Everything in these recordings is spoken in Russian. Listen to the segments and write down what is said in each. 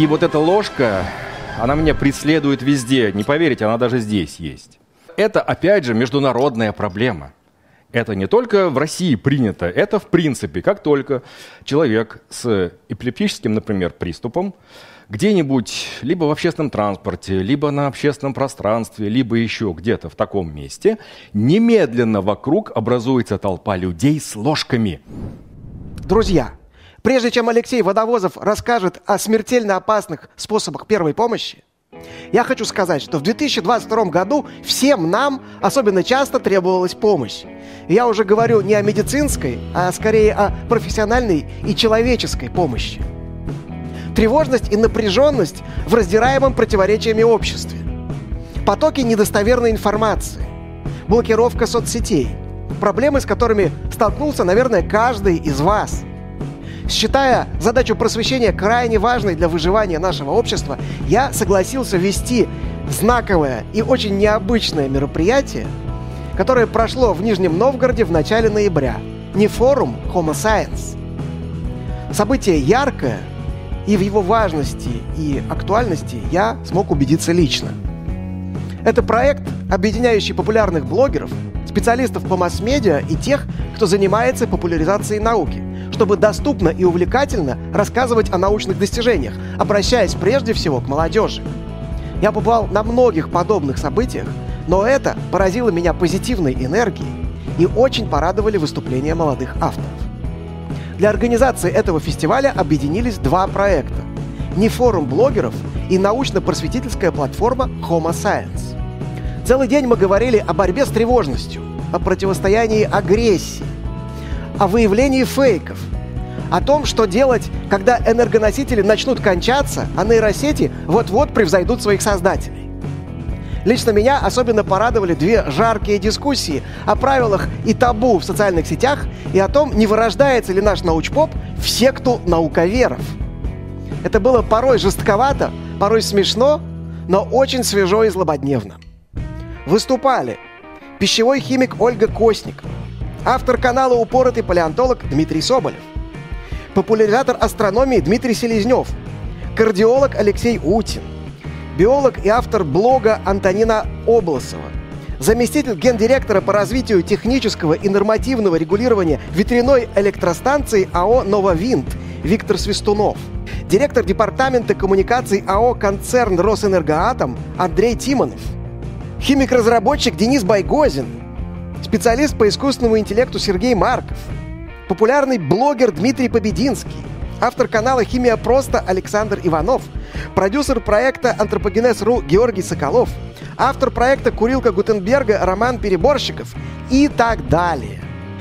И вот эта ложка, она меня преследует везде. Не поверите, она даже здесь есть. Это, опять же, международная проблема. Это не только в России принято, это в принципе, как только человек с эпилептическим, например, приступом где-нибудь либо в общественном транспорте, либо на общественном пространстве, либо еще где-то в таком месте, немедленно вокруг образуется толпа людей с ложками. Друзья, прежде чем Алексей Водовозов расскажет о смертельно опасных способах первой помощи, я хочу сказать, что в 2022 году всем нам особенно часто требовалась помощь. Я уже говорю не о медицинской, а скорее о профессиональной и человеческой помощи тревожность и напряженность в раздираемом противоречиями обществе, потоки недостоверной информации, блокировка соцсетей, проблемы, с которыми столкнулся, наверное, каждый из вас. Считая задачу просвещения крайне важной для выживания нашего общества, я согласился вести знаковое и очень необычное мероприятие, которое прошло в Нижнем Новгороде в начале ноября. Не форум Homo Science. Событие яркое, и в его важности и актуальности я смог убедиться лично. Это проект, объединяющий популярных блогеров, специалистов по масс-медиа и тех, кто занимается популяризацией науки, чтобы доступно и увлекательно рассказывать о научных достижениях, обращаясь прежде всего к молодежи. Я побывал на многих подобных событиях, но это поразило меня позитивной энергией и очень порадовали выступления молодых авторов. Для организации этого фестиваля объединились два проекта. Не форум блогеров и научно-просветительская платформа Homo Science. Целый день мы говорили о борьбе с тревожностью, о противостоянии агрессии, о выявлении фейков, о том, что делать, когда энергоносители начнут кончаться, а нейросети вот-вот превзойдут своих создателей. Лично меня особенно порадовали две жаркие дискуссии о правилах и табу в социальных сетях и о том, не вырождается ли наш научпоп в секту науковеров. Это было порой жестковато, порой смешно, но очень свежо и злободневно. Выступали пищевой химик Ольга Косник, автор канала «Упоротый палеонтолог» Дмитрий Соболев, популяризатор астрономии Дмитрий Селезнев, кардиолог Алексей Утин – биолог и автор блога Антонина Обласова, заместитель гендиректора по развитию технического и нормативного регулирования ветряной электростанции АО «Нововинт» Виктор Свистунов, директор департамента коммуникаций АО «Концерн Росэнергоатом» Андрей Тимонов, химик-разработчик Денис Байгозин, специалист по искусственному интеллекту Сергей Марков, популярный блогер Дмитрий Побединский, автор канала «Химия просто» Александр Иванов – продюсер проекта «Антропогенез.ру» Георгий Соколов, автор проекта «Курилка Гутенберга» Роман Переборщиков и так далее.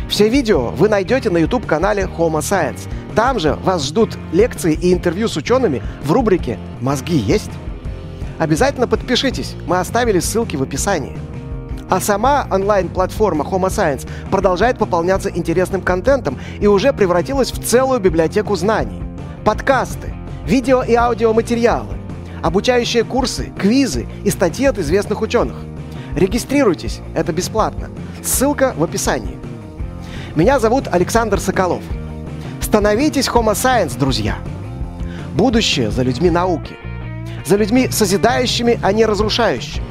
Все видео вы найдете на YouTube-канале Homo Science. Там же вас ждут лекции и интервью с учеными в рубрике «Мозги есть?». Обязательно подпишитесь, мы оставили ссылки в описании. А сама онлайн-платформа Homo Science продолжает пополняться интересным контентом и уже превратилась в целую библиотеку знаний. Подкасты, видео и аудиоматериалы, обучающие курсы, квизы и статьи от известных ученых. Регистрируйтесь, это бесплатно. Ссылка в описании. Меня зовут Александр Соколов. Становитесь Homo Science, друзья. Будущее за людьми науки. За людьми созидающими, а не разрушающими.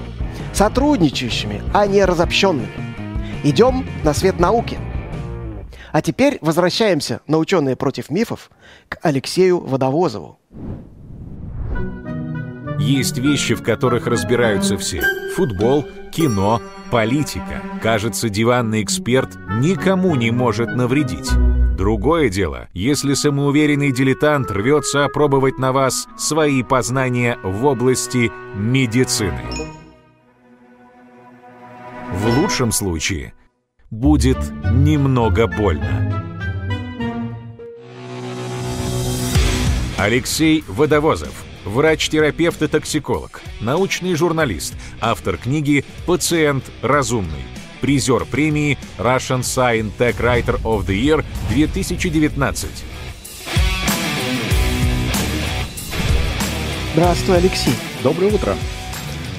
Сотрудничающими, а не разобщенными. Идем на свет науки. А теперь возвращаемся на ученые против мифов к Алексею Водовозову. Есть вещи, в которых разбираются все. Футбол, кино, политика. Кажется, диванный эксперт никому не может навредить. Другое дело, если самоуверенный дилетант рвется опробовать на вас свои познания в области медицины. В лучшем случае будет немного больно. Алексей Водовозов, врач-терапевт и токсиколог, научный журналист, автор книги «Пациент разумный», призер премии Russian Science Tech Writer of the Year 2019. Здравствуй, Алексей. Доброе утро.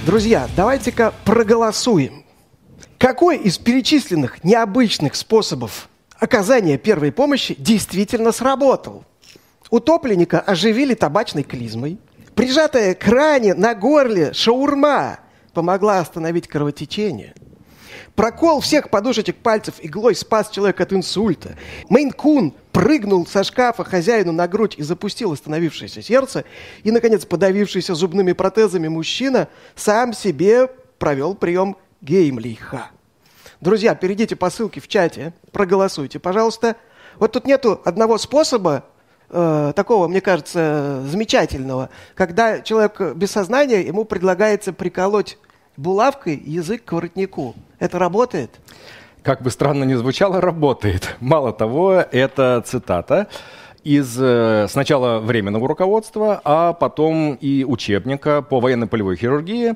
Друзья, давайте-ка проголосуем. Какой из перечисленных необычных способов оказания первой помощи действительно сработал? Утопленника оживили табачной клизмой, Прижатая к ране на горле шаурма помогла остановить кровотечение. Прокол всех подушечек пальцев иглой спас человека от инсульта. Мейн-кун прыгнул со шкафа хозяину на грудь и запустил остановившееся сердце. И, наконец, подавившийся зубными протезами мужчина сам себе провел прием Геймлиха. Друзья, перейдите по ссылке в чате, проголосуйте, пожалуйста. Вот тут нету одного способа, э, такого, мне кажется, замечательного, когда человек без сознания, ему предлагается приколоть булавкой язык к воротнику. Это работает? Как бы странно ни звучало, работает. Мало того, это цитата из э, сначала временного руководства, а потом и учебника по военно-полевой хирургии,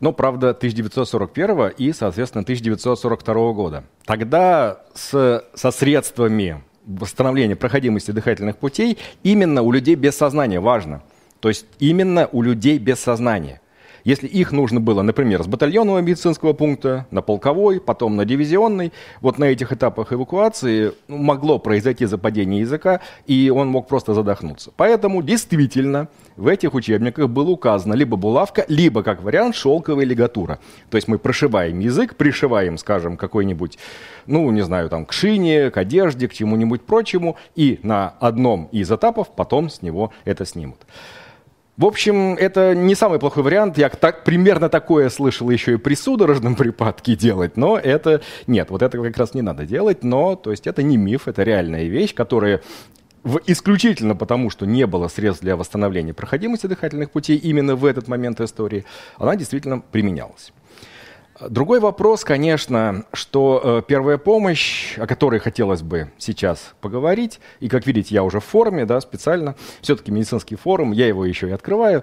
но, правда, 1941 и, соответственно, 1942 года. Тогда с, со средствами восстановления проходимости дыхательных путей именно у людей без сознания важно. То есть именно у людей без сознания – если их нужно было, например, с батальонного медицинского пункта на полковой, потом на дивизионный, вот на этих этапах эвакуации ну, могло произойти западение языка, и он мог просто задохнуться. Поэтому действительно в этих учебниках было указано либо булавка, либо, как вариант, шелковая лигатура. То есть мы прошиваем язык, пришиваем, скажем, какой-нибудь, ну, не знаю, там, к шине, к одежде, к чему-нибудь прочему, и на одном из этапов потом с него это снимут. В общем, это не самый плохой вариант. Я так, примерно такое слышал еще и при судорожном припадке делать, но это нет, вот это как раз не надо делать, но то есть это не миф, это реальная вещь, которая в, исключительно потому, что не было средств для восстановления проходимости дыхательных путей именно в этот момент истории, она действительно применялась. Другой вопрос, конечно, что э, первая помощь, о которой хотелось бы сейчас поговорить, и, как видите, я уже в форме, да, специально, все-таки медицинский форум, я его еще и открываю.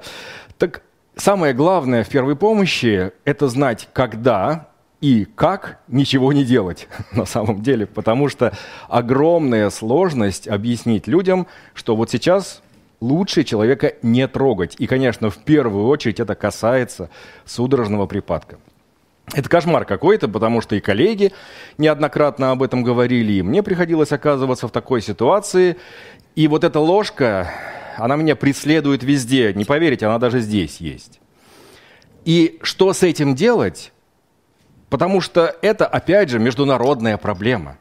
Так самое главное в первой помощи – это знать, когда и как ничего не делать на самом деле, потому что огромная сложность объяснить людям, что вот сейчас лучше человека не трогать. И, конечно, в первую очередь это касается судорожного припадка. Это кошмар какой-то, потому что и коллеги неоднократно об этом говорили, и мне приходилось оказываться в такой ситуации. И вот эта ложка, она меня преследует везде. Не поверите, она даже здесь есть. И что с этим делать? Потому что это, опять же, международная проблема.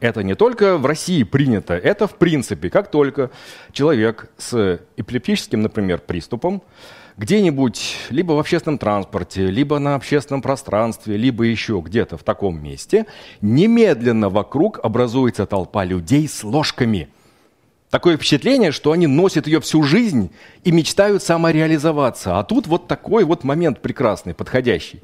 Это не только в России принято, это в принципе, как только человек с эпилептическим, например, приступом, где-нибудь либо в общественном транспорте, либо на общественном пространстве, либо еще где-то в таком месте, немедленно вокруг образуется толпа людей с ложками. Такое впечатление, что они носят ее всю жизнь и мечтают самореализоваться. А тут вот такой вот момент прекрасный, подходящий.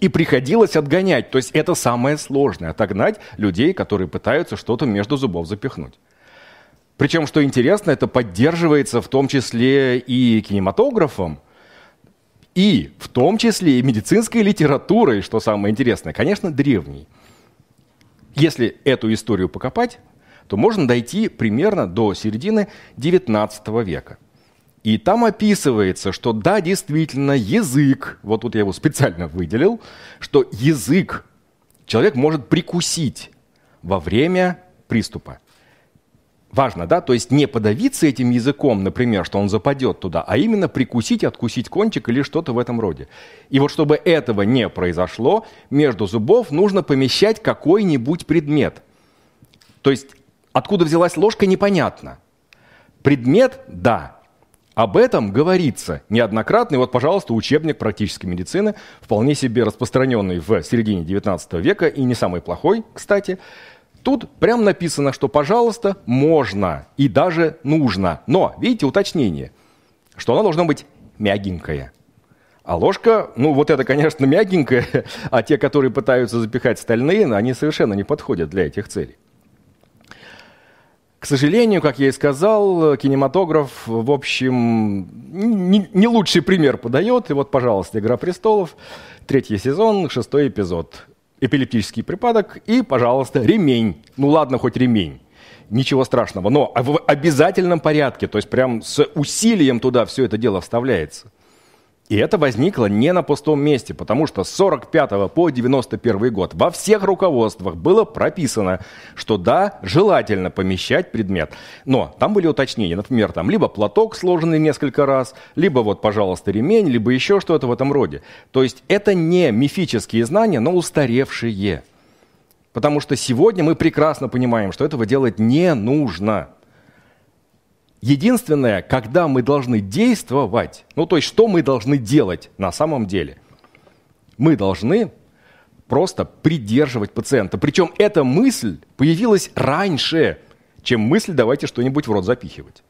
И приходилось отгонять. То есть это самое сложное, отогнать людей, которые пытаются что-то между зубов запихнуть. Причем, что интересно, это поддерживается в том числе и кинематографом, и в том числе и медицинской литературой, что самое интересное, конечно, древней. Если эту историю покопать, то можно дойти примерно до середины XIX века. И там описывается, что да, действительно, язык, вот тут я его специально выделил, что язык человек может прикусить во время приступа важно, да, то есть не подавиться этим языком, например, что он западет туда, а именно прикусить, откусить кончик или что-то в этом роде. И вот чтобы этого не произошло, между зубов нужно помещать какой-нибудь предмет. То есть откуда взялась ложка, непонятно. Предмет – да. Об этом говорится неоднократно. И вот, пожалуйста, учебник практической медицины, вполне себе распространенный в середине XIX века и не самый плохой, кстати – Тут прям написано, что, пожалуйста, можно и даже нужно. Но, видите, уточнение, что она должна быть мягенькая. А ложка, ну вот это, конечно, мягенькая, а те, которые пытаются запихать стальные, они совершенно не подходят для этих целей. К сожалению, как я и сказал, кинематограф, в общем, не, не лучший пример подает. И вот, пожалуйста, «Игра престолов», третий сезон, шестой эпизод эпилептический припадок и, пожалуйста, ремень. Ну ладно, хоть ремень. Ничего страшного. Но в обязательном порядке, то есть прям с усилием туда все это дело вставляется. И это возникло не на пустом месте, потому что с 45 по 91 год во всех руководствах было прописано, что да, желательно помещать предмет. Но там были уточнения, например, там либо платок сложенный несколько раз, либо вот, пожалуйста, ремень, либо еще что-то в этом роде. То есть это не мифические знания, но устаревшие. Потому что сегодня мы прекрасно понимаем, что этого делать не нужно. Единственное, когда мы должны действовать, ну то есть что мы должны делать на самом деле? Мы должны просто придерживать пациента. Причем эта мысль появилась раньше, чем мысль «давайте что-нибудь в рот запихивать».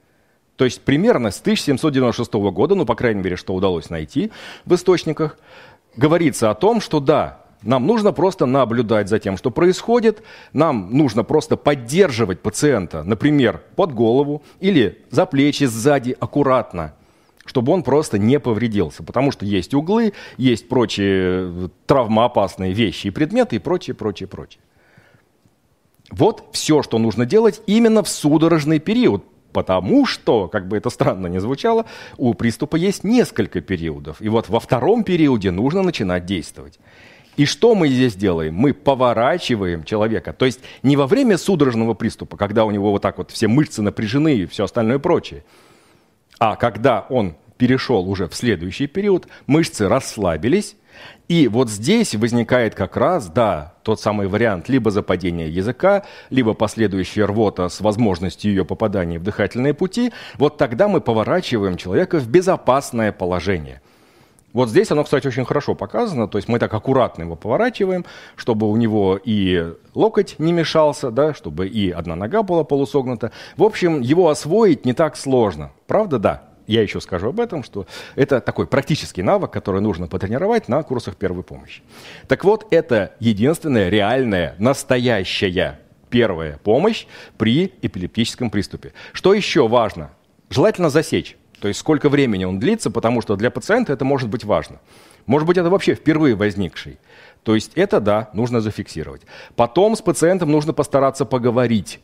То есть примерно с 1796 года, ну, по крайней мере, что удалось найти в источниках, говорится о том, что да, нам нужно просто наблюдать за тем, что происходит. Нам нужно просто поддерживать пациента, например, под голову или за плечи сзади аккуратно, чтобы он просто не повредился. Потому что есть углы, есть прочие э, травмоопасные вещи и предметы и прочее, прочее, прочее. Вот все, что нужно делать именно в судорожный период, Потому что, как бы это странно ни звучало, у приступа есть несколько периодов. И вот во втором периоде нужно начинать действовать. И что мы здесь делаем? Мы поворачиваем человека. То есть не во время судорожного приступа, когда у него вот так вот все мышцы напряжены и все остальное прочее, а когда он перешел уже в следующий период, мышцы расслабились, и вот здесь возникает как раз, да, тот самый вариант либо западения языка, либо последующая рвота с возможностью ее попадания в дыхательные пути. Вот тогда мы поворачиваем человека в безопасное положение – вот здесь оно, кстати, очень хорошо показано. То есть мы так аккуратно его поворачиваем, чтобы у него и локоть не мешался, да, чтобы и одна нога была полусогнута. В общем, его освоить не так сложно. Правда, да. Я еще скажу об этом, что это такой практический навык, который нужно потренировать на курсах первой помощи. Так вот, это единственная реальная, настоящая первая помощь при эпилептическом приступе. Что еще важно? Желательно засечь. То есть сколько времени он длится, потому что для пациента это может быть важно. Может быть, это вообще впервые возникший. То есть это, да, нужно зафиксировать. Потом с пациентом нужно постараться поговорить,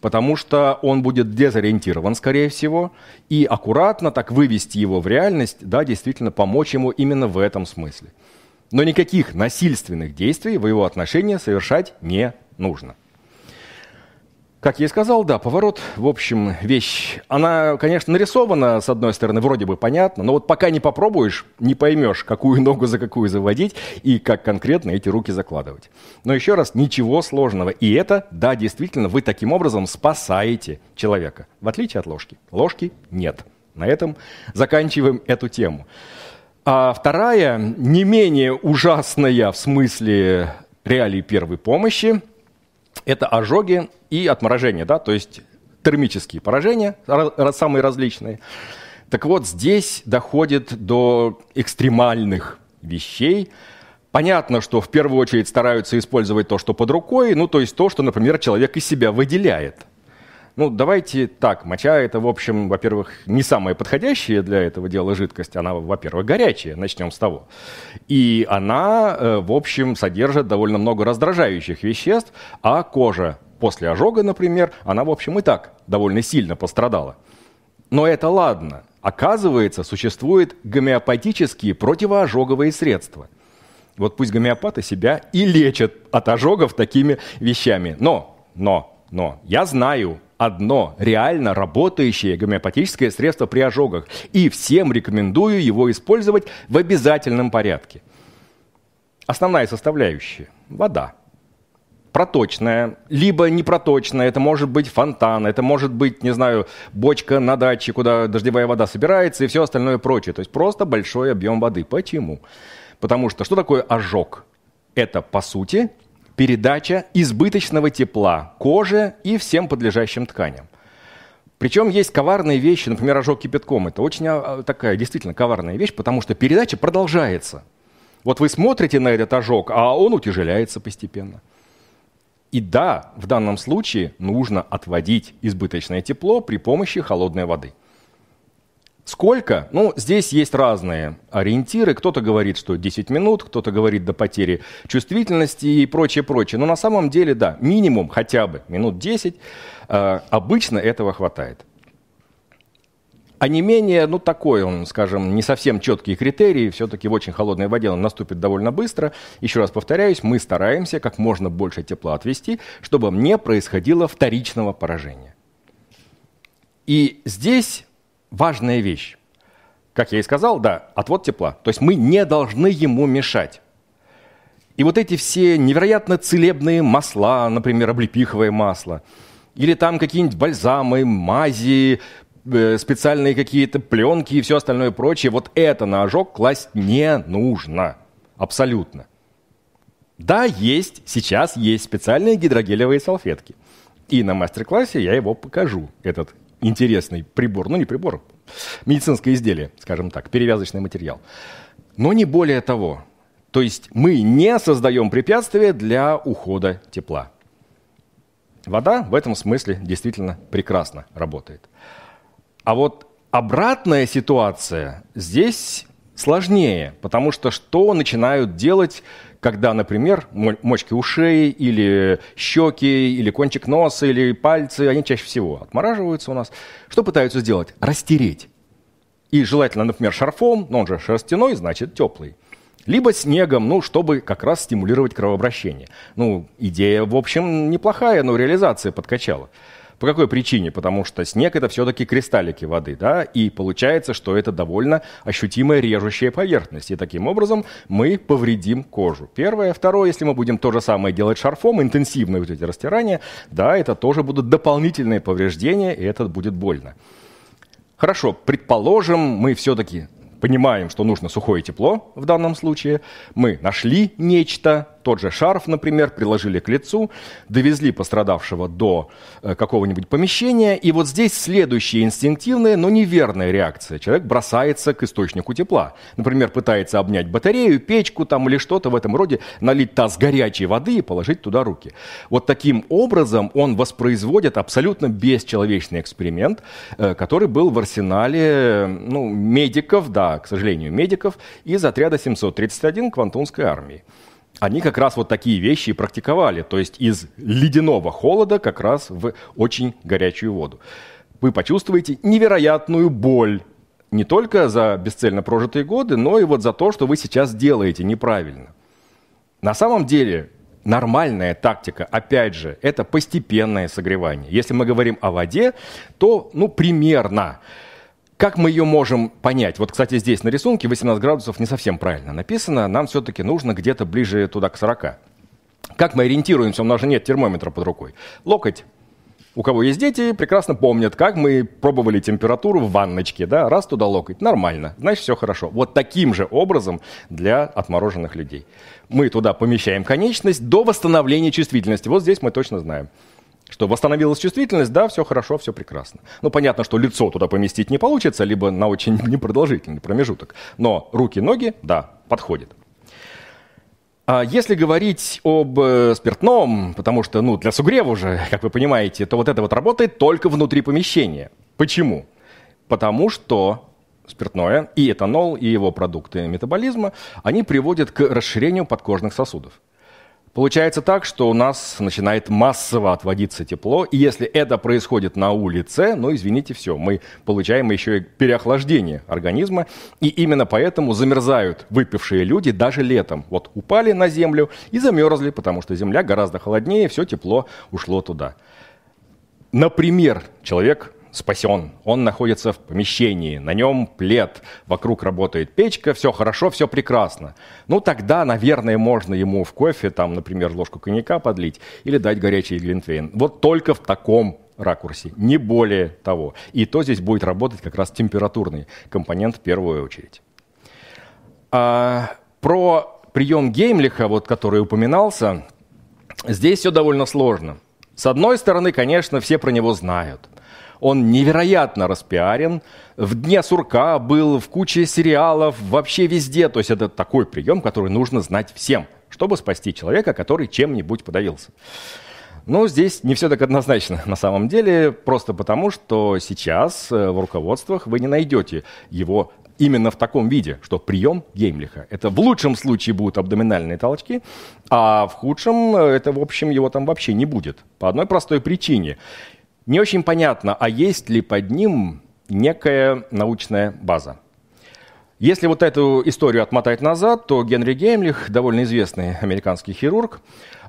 потому что он будет дезориентирован, скорее всего, и аккуратно так вывести его в реальность, да, действительно помочь ему именно в этом смысле. Но никаких насильственных действий в его отношении совершать не нужно. Как я и сказал, да, поворот, в общем, вещь, она, конечно, нарисована, с одной стороны, вроде бы понятно, но вот пока не попробуешь, не поймешь, какую ногу за какую заводить и как конкретно эти руки закладывать. Но еще раз, ничего сложного. И это, да, действительно, вы таким образом спасаете человека, в отличие от ложки. Ложки нет. На этом заканчиваем эту тему. А вторая, не менее ужасная в смысле реалий первой помощи, это ожоги и отморожение, да, то есть термические поражения, самые различные. Так вот, здесь доходит до экстремальных вещей. Понятно, что в первую очередь стараются использовать то, что под рукой, ну, то есть то, что, например, человек из себя выделяет. Ну, давайте так, моча это, в общем, во-первых, не самая подходящая для этого дела жидкость. Она, во-первых, горячая, начнем с того. И она, э, в общем, содержит довольно много раздражающих веществ, а кожа после ожога, например, она, в общем, и так довольно сильно пострадала. Но это ладно. Оказывается, существуют гомеопатические противоожоговые средства. Вот пусть гомеопаты себя и лечат от ожогов такими вещами. Но, но, но, я знаю одно реально работающее гомеопатическое средство при ожогах. И всем рекомендую его использовать в обязательном порядке. Основная составляющая – вода. Проточная, либо непроточная, это может быть фонтан, это может быть, не знаю, бочка на даче, куда дождевая вода собирается и все остальное прочее. То есть просто большой объем воды. Почему? Потому что что такое ожог? Это, по сути, передача избыточного тепла коже и всем подлежащим тканям. Причем есть коварные вещи, например, ожог кипятком. Это очень а, такая действительно коварная вещь, потому что передача продолжается. Вот вы смотрите на этот ожог, а он утяжеляется постепенно. И да, в данном случае нужно отводить избыточное тепло при помощи холодной воды. Сколько? Ну, здесь есть разные ориентиры. Кто-то говорит, что 10 минут, кто-то говорит до потери чувствительности и прочее, прочее. Но на самом деле, да, минимум хотя бы минут 10 э, обычно этого хватает. А не менее, ну такой он, скажем, не совсем четкий критерий, все-таки в очень холодной воде он наступит довольно быстро. Еще раз повторяюсь, мы стараемся как можно больше тепла отвести, чтобы не происходило вторичного поражения. И здесь важная вещь. Как я и сказал, да, отвод тепла. То есть мы не должны ему мешать. И вот эти все невероятно целебные масла, например, облепиховое масло, или там какие-нибудь бальзамы, мази, специальные какие-то пленки и все остальное прочее, вот это на ожог класть не нужно. Абсолютно. Да, есть, сейчас есть специальные гидрогелевые салфетки. И на мастер-классе я его покажу, этот интересный прибор. Ну, не прибор, медицинское изделие, скажем так, перевязочный материал. Но не более того. То есть мы не создаем препятствия для ухода тепла. Вода в этом смысле действительно прекрасно работает. А вот обратная ситуация здесь сложнее, потому что что начинают делать, когда, например, мочки ушей или щеки, или кончик носа, или пальцы, они чаще всего отмораживаются у нас. Что пытаются сделать? Растереть. И желательно, например, шарфом, но он же шерстяной, значит теплый. Либо снегом, ну, чтобы как раз стимулировать кровообращение. Ну, идея, в общем, неплохая, но реализация подкачала. По какой причине? Потому что снег это все-таки кристаллики воды, да, и получается, что это довольно ощутимая режущая поверхность. И таким образом мы повредим кожу. Первое. Второе, если мы будем то же самое делать шарфом, интенсивные вот эти растирания, да, это тоже будут дополнительные повреждения, и это будет больно. Хорошо, предположим, мы все-таки понимаем, что нужно сухое тепло в данном случае. Мы нашли нечто, тот же шарф, например, приложили к лицу, довезли пострадавшего до э, какого-нибудь помещения, и вот здесь следующая инстинктивная, но неверная реакция. Человек бросается к источнику тепла. Например, пытается обнять батарею, печку там или что-то в этом роде, налить таз горячей воды и положить туда руки. Вот таким образом он воспроизводит абсолютно бесчеловечный эксперимент, э, который был в арсенале ну, медиков, да, к сожалению, медиков из отряда 731 Квантунской армии они как раз вот такие вещи и практиковали, то есть из ледяного холода как раз в очень горячую воду. Вы почувствуете невероятную боль не только за бесцельно прожитые годы, но и вот за то, что вы сейчас делаете неправильно. На самом деле нормальная тактика, опять же, это постепенное согревание. Если мы говорим о воде, то, ну, примерно как мы ее можем понять? Вот, кстати, здесь на рисунке 18 градусов не совсем правильно написано. Нам все-таки нужно где-то ближе туда к 40. Как мы ориентируемся? У нас же нет термометра под рукой. Локоть. У кого есть дети, прекрасно помнят, как мы пробовали температуру в ванночке. Да? Раз туда локоть, нормально, значит все хорошо. Вот таким же образом для отмороженных людей. Мы туда помещаем конечность до восстановления чувствительности. Вот здесь мы точно знаем что восстановилась чувствительность, да, все хорошо, все прекрасно. Ну, понятно, что лицо туда поместить не получится, либо на очень непродолжительный промежуток. Но руки, ноги, да, подходит. А если говорить об э, спиртном, потому что, ну, для сугрева уже, как вы понимаете, то вот это вот работает только внутри помещения. Почему? Потому что спиртное, и этанол, и его продукты метаболизма, они приводят к расширению подкожных сосудов. Получается так, что у нас начинает массово отводиться тепло, и если это происходит на улице, ну, извините, все, мы получаем еще и переохлаждение организма, и именно поэтому замерзают выпившие люди даже летом. Вот упали на землю и замерзли, потому что земля гораздо холоднее, все тепло ушло туда. Например, человек спасен. Он находится в помещении, на нем плед, вокруг работает печка, все хорошо, все прекрасно. Ну, тогда, наверное, можно ему в кофе, там, например, ложку коньяка подлить или дать горячий глинтвейн. Вот только в таком ракурсе, не более того. И то здесь будет работать как раз температурный компонент в первую очередь. А, про прием Геймлиха, вот, который упоминался, здесь все довольно сложно. С одной стороны, конечно, все про него знают – он невероятно распиарен. В «Дне сурка» был, в куче сериалов, вообще везде. То есть это такой прием, который нужно знать всем, чтобы спасти человека, который чем-нибудь подавился. Но здесь не все так однозначно на самом деле, просто потому, что сейчас э, в руководствах вы не найдете его именно в таком виде, что прием Геймлиха. Это в лучшем случае будут абдоминальные толчки, а в худшем э, это, в общем, его там вообще не будет. По одной простой причине. Не очень понятно, а есть ли под ним некая научная база. Если вот эту историю отмотать назад, то Генри Геймлих, довольно известный американский хирург,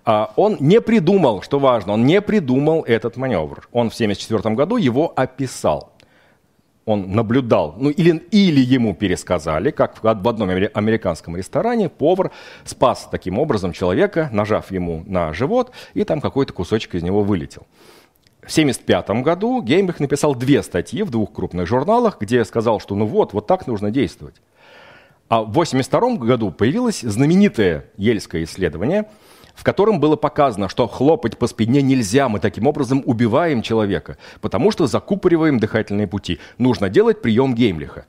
а, он не придумал, что важно, он не придумал этот маневр. Он в 1974 году его описал. Он наблюдал, ну или, или ему пересказали, как в одном американском ресторане повар спас таким образом человека, нажав ему на живот, и там какой-то кусочек из него вылетел. В 1975 году Геймбих написал две статьи в двух крупных журналах, где сказал, что ну вот, вот так нужно действовать. А в 1982 году появилось знаменитое ельское исследование – в котором было показано, что хлопать по спине нельзя, мы таким образом убиваем человека, потому что закупориваем дыхательные пути. Нужно делать прием Геймлиха.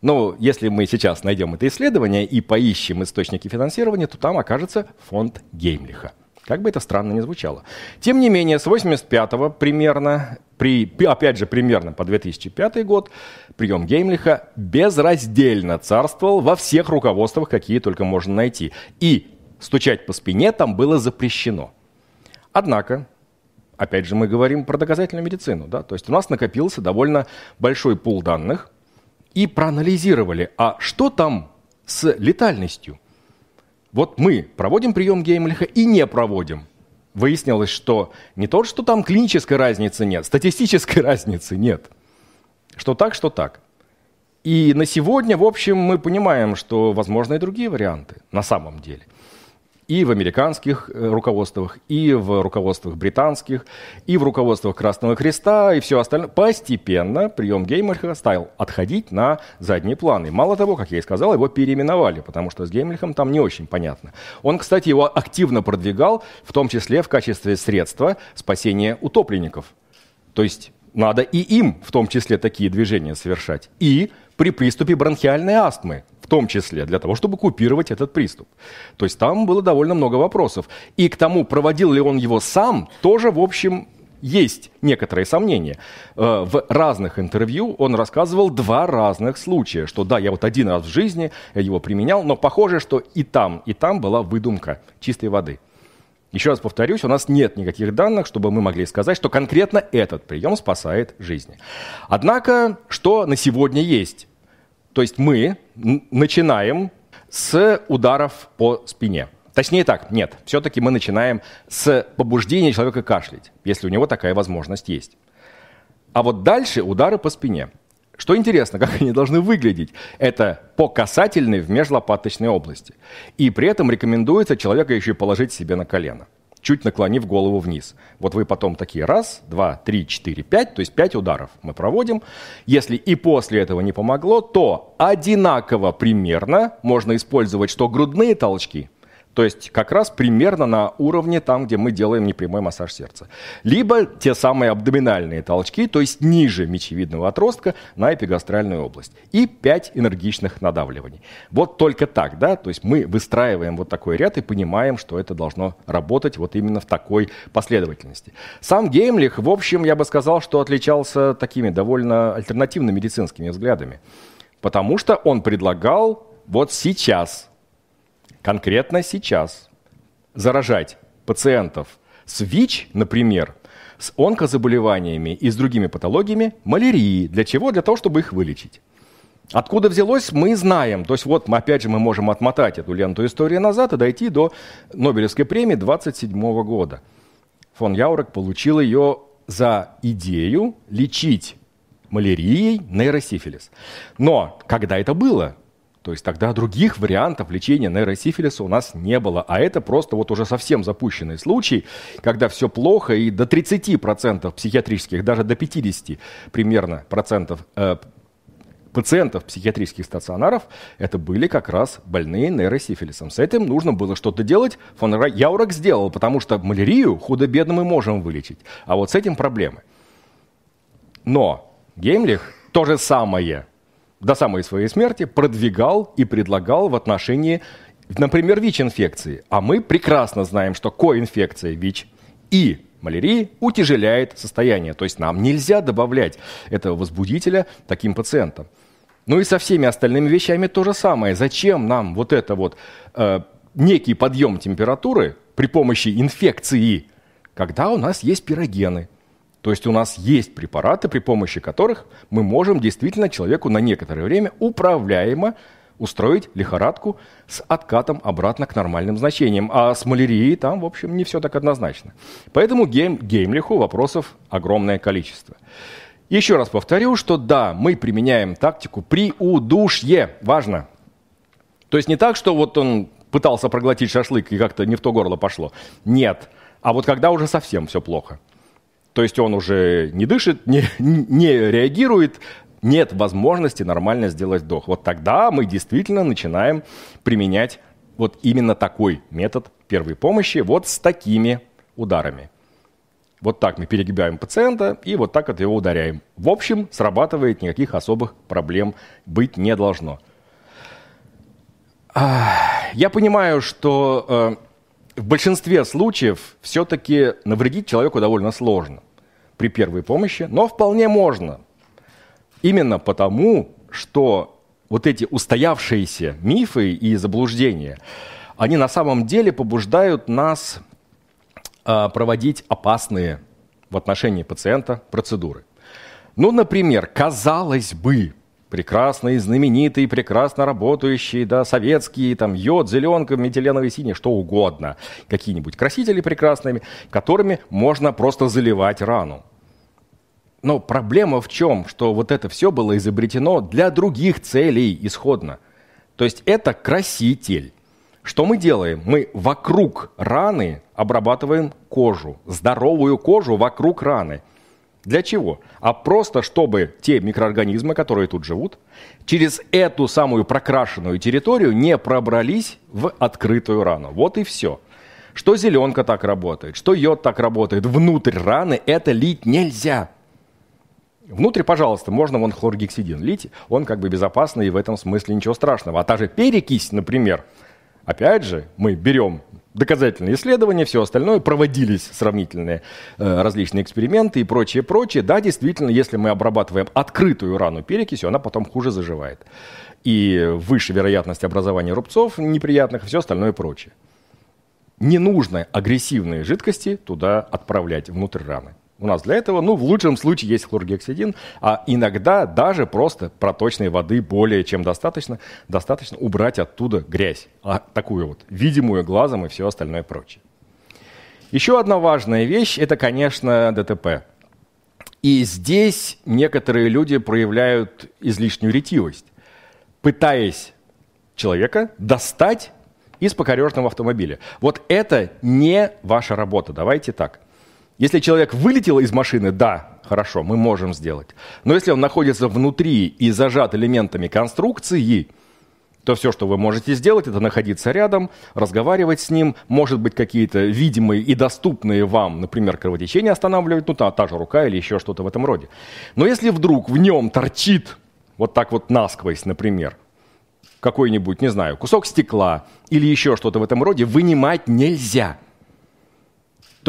Но если мы сейчас найдем это исследование и поищем источники финансирования, то там окажется фонд Геймлиха. Как бы это странно ни звучало. Тем не менее, с 85-го примерно, при, опять же примерно по 2005 год, прием Геймлиха безраздельно царствовал во всех руководствах, какие только можно найти. И стучать по спине там было запрещено. Однако, опять же, мы говорим про доказательную медицину, да, то есть у нас накопился довольно большой пул данных, и проанализировали, а что там с летальностью? Вот мы проводим прием Геймлиха и не проводим. Выяснилось, что не то, что там клинической разницы нет, статистической разницы нет. Что так, что так. И на сегодня, в общем, мы понимаем, что возможны и другие варианты на самом деле – и в американских э, руководствах, и в руководствах британских, и в руководствах Красного Креста, и все остальное. Постепенно прием Геймлиха стал отходить на задний план. И мало того, как я и сказал, его переименовали, потому что с Геймлихом там не очень понятно. Он, кстати, его активно продвигал, в том числе в качестве средства спасения утопленников. То есть надо и им в том числе такие движения совершать. И при приступе бронхиальной астмы том числе для того, чтобы купировать этот приступ. То есть там было довольно много вопросов. И к тому, проводил ли он его сам, тоже, в общем, есть некоторые сомнения. Э, в разных интервью он рассказывал два разных случая, что да, я вот один раз в жизни его применял, но похоже, что и там, и там была выдумка чистой воды. Еще раз повторюсь, у нас нет никаких данных, чтобы мы могли сказать, что конкретно этот прием спасает жизни. Однако, что на сегодня есть? То есть мы начинаем с ударов по спине. Точнее так, нет, все-таки мы начинаем с побуждения человека кашлять, если у него такая возможность есть. А вот дальше удары по спине. Что интересно, как они должны выглядеть? Это по касательной в межлопаточной области. И при этом рекомендуется человека еще и положить себе на колено чуть наклонив голову вниз. Вот вы потом такие раз, два, три, четыре, пять, то есть пять ударов мы проводим. Если и после этого не помогло, то одинаково примерно можно использовать что грудные толчки – то есть как раз примерно на уровне там, где мы делаем непрямой массаж сердца. Либо те самые абдоминальные толчки, то есть ниже мечевидного отростка на эпигастральную область. И 5 энергичных надавливаний. Вот только так, да, то есть мы выстраиваем вот такой ряд и понимаем, что это должно работать вот именно в такой последовательности. Сам Геймлих, в общем, я бы сказал, что отличался такими довольно альтернативными медицинскими взглядами. Потому что он предлагал вот сейчас конкретно сейчас заражать пациентов с ВИЧ, например, с онкозаболеваниями и с другими патологиями, малярии. Для чего? Для того, чтобы их вылечить. Откуда взялось, мы знаем. То есть вот, опять же, мы можем отмотать эту ленту истории назад и дойти до Нобелевской премии 27 года. Фон Яурек получил ее за идею лечить малярией нейросифилис. Но когда это было? То есть тогда других вариантов лечения нейросифилиса у нас не было. А это просто вот уже совсем запущенный случай, когда все плохо, и до 30% психиатрических, даже до 50 примерно процентов э, пациентов психиатрических стационаров это были как раз больные нейросифилисом. С этим нужно было что-то делать. Фон Яурек сделал, потому что малярию худо-бедно мы можем вылечить. А вот с этим проблемы. Но Геймлих то же самое – до самой своей смерти продвигал и предлагал в отношении, например, ВИЧ-инфекции. А мы прекрасно знаем, что коинфекция ВИЧ и малярии утяжеляет состояние. То есть нам нельзя добавлять этого возбудителя таким пациентам. Ну и со всеми остальными вещами то же самое. Зачем нам вот это вот э, некий подъем температуры при помощи инфекции, когда у нас есть пирогены – то есть у нас есть препараты, при помощи которых мы можем действительно человеку на некоторое время управляемо устроить лихорадку с откатом обратно к нормальным значениям. А с малярией там, в общем, не все так однозначно. Поэтому Гейм, Геймлиху вопросов огромное количество. Еще раз повторю, что да, мы применяем тактику при удушье. Важно. То есть не так, что вот он пытался проглотить шашлык и как-то не в то горло пошло. Нет. А вот когда уже совсем все плохо. То есть он уже не дышит, не, не реагирует, нет возможности нормально сделать вдох. Вот тогда мы действительно начинаем применять вот именно такой метод первой помощи, вот с такими ударами. Вот так мы перегибаем пациента и вот так от его ударяем. В общем, срабатывает, никаких особых проблем быть не должно. Я понимаю, что э, в большинстве случаев все-таки навредить человеку довольно сложно при первой помощи, но вполне можно. Именно потому, что вот эти устоявшиеся мифы и заблуждения, они на самом деле побуждают нас а, проводить опасные в отношении пациента процедуры. Ну, например, казалось бы, прекрасные, знаменитые, прекрасно работающие, да, советские, там, йод, зеленка, метиленовый синий, что угодно, какие-нибудь красители прекрасными, которыми можно просто заливать рану. Но проблема в чем? Что вот это все было изобретено для других целей исходно. То есть это краситель. Что мы делаем? Мы вокруг раны обрабатываем кожу, здоровую кожу вокруг раны. Для чего? А просто чтобы те микроорганизмы, которые тут живут, через эту самую прокрашенную территорию не пробрались в открытую рану. Вот и все. Что зеленка так работает, что йод так работает, внутрь раны это лить нельзя. Внутрь, пожалуйста, можно вон хлоргексидин лить, он как бы безопасный, и в этом смысле ничего страшного. А та же перекись, например, опять же, мы берем доказательные исследования, все остальное, проводились сравнительные э, различные эксперименты и прочее, прочее. Да, действительно, если мы обрабатываем открытую рану перекисью, она потом хуже заживает. И выше вероятность образования рубцов неприятных, все остальное прочее. Не нужно агрессивные жидкости туда отправлять внутрь раны. У нас для этого, ну, в лучшем случае есть хлоргексидин, а иногда даже просто проточной воды более чем достаточно, достаточно убрать оттуда грязь, а такую вот, видимую глазом и все остальное прочее. Еще одна важная вещь – это, конечно, ДТП. И здесь некоторые люди проявляют излишнюю ретивость, пытаясь человека достать из покорежного автомобиля. Вот это не ваша работа, давайте так – если человек вылетел из машины, да, хорошо, мы можем сделать. Но если он находится внутри и зажат элементами конструкции, то все, что вы можете сделать, это находиться рядом, разговаривать с ним, может быть, какие-то видимые и доступные вам, например, кровотечения останавливать, ну, та, та же рука или еще что-то в этом роде. Но если вдруг в нем торчит, вот так вот насквозь, например, какой-нибудь, не знаю, кусок стекла или еще что-то в этом роде, вынимать нельзя –